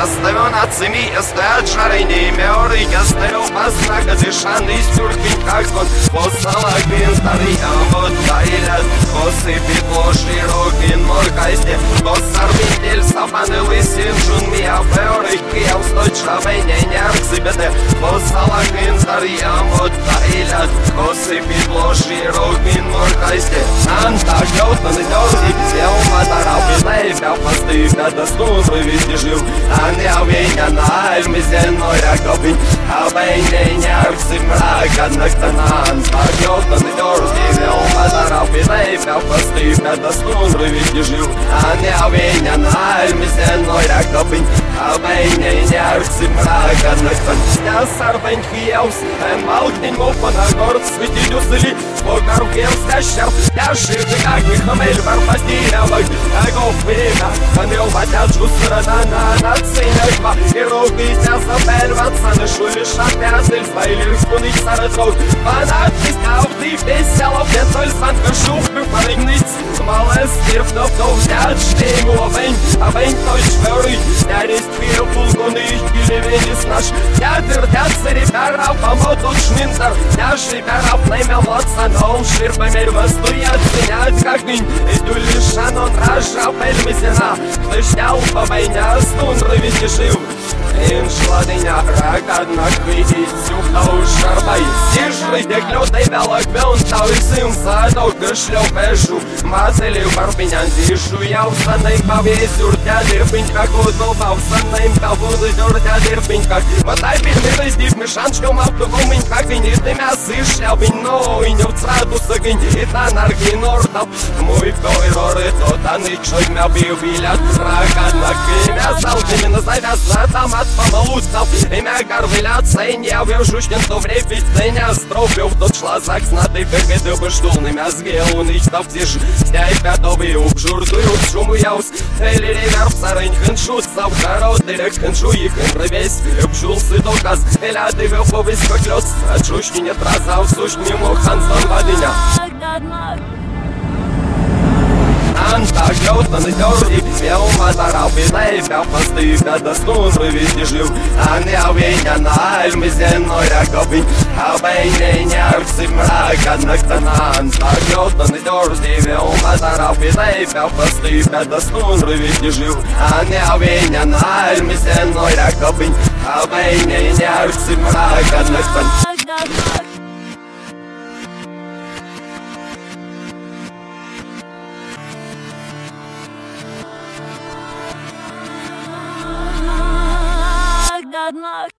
Баставен atsimī es neatšarinīju mēri, es tev pasaka, dzišani izturki kakot, pos salāk viens arī amot gailēt, posi pitloši rokin morkaistie, pos sarbītēļ sapani lisin, šun mi apēri, kievs točā veņē ņērksi, bet pos salāk viens arī amot Daudz paīļās, kosi bija ploši, rūgmin morkaiste Anta jautna ne daudzi, jau matara pilēj Jau pastīv, kad tas nūs, vai visi živ. An jau viņa nāļmi zenoja gobi Abeņē ņērksim rāga naktanan Tak jautna ne daudzi, jau matara pilēj Jau pastīv, kad tas nūs, vai visi živ. An jau viņa nāļmi zenoja gobi Beine nervt ir raganas Pankštės arba inkvijaus Malkinimo panagors vidinių sulį Spogar vėl stešiau Teši vyjagi hamel varmas dynamai Ego vina Kamil vatečius radana Nacinėkva Ir augytės apelvat Sanašuli šakės ir svailis Kūnai saratvaus Panašys tautai Veselo Vietoj sant viršų Paregnys Malas dirbdo Daug net šteigų Avenk Avenk Toj aš Ketvirtas ir per apamotų šmintar Nešai per aplaimę motsą naušį ir pamervas tu ją atsinęs kaknin Įdulį šano trašą pelmisina Aš tau pamainęs tu nravinti šaiv Inšladai nėra karnakvaitys siūkdavo šarvais Iš raideklio tai belakviau tau įsimsadau Gršliau vežu, mazelį barbinant išu Jau sanai pavėsiu ir ten ir pinka kudu Pau sanai pavūdu ir ten ir pinka Matai pinka, tai stiv mišančkom aptukom minka Kvinys tai mes Зышел вино и не вцрадус огонь И та наргинор там Мой вкой роры то таны Чой мя бил вилят Рага на кемя Зал кемена завязна Там от помолутцев Имя горвыляться И не вержушнен то время Пизденя а стропил В тот шлазак знатый Бегады бы ждул На мязге уничтав тиш Стяй пятовый Обжурдуют шуму яус Цели реверс Сарынь хыншу Савгарод Дырек хыншу И хынры весь Обжул сыдоказ Эля дывил повысь Как лёд Отжушки нет раз. Kazał słuszcz mimo Hanslan Badina Anta grauta ne daudzi, jau mazarā bilēs, jau pastīs, kad tas lūdzu visi živ. Ani jau viņa nāžmi zeno jakobi, abeiņēņā apsimrā, kad naktanā. Anta grauta ne daudzi, jau mazarā bilēs, jau pastīs, kad tas lūdzu visi živ. Ani jau viņa nāžmi zeno jakobi, abeiņēņā apsimrā, kad naktanā. Love.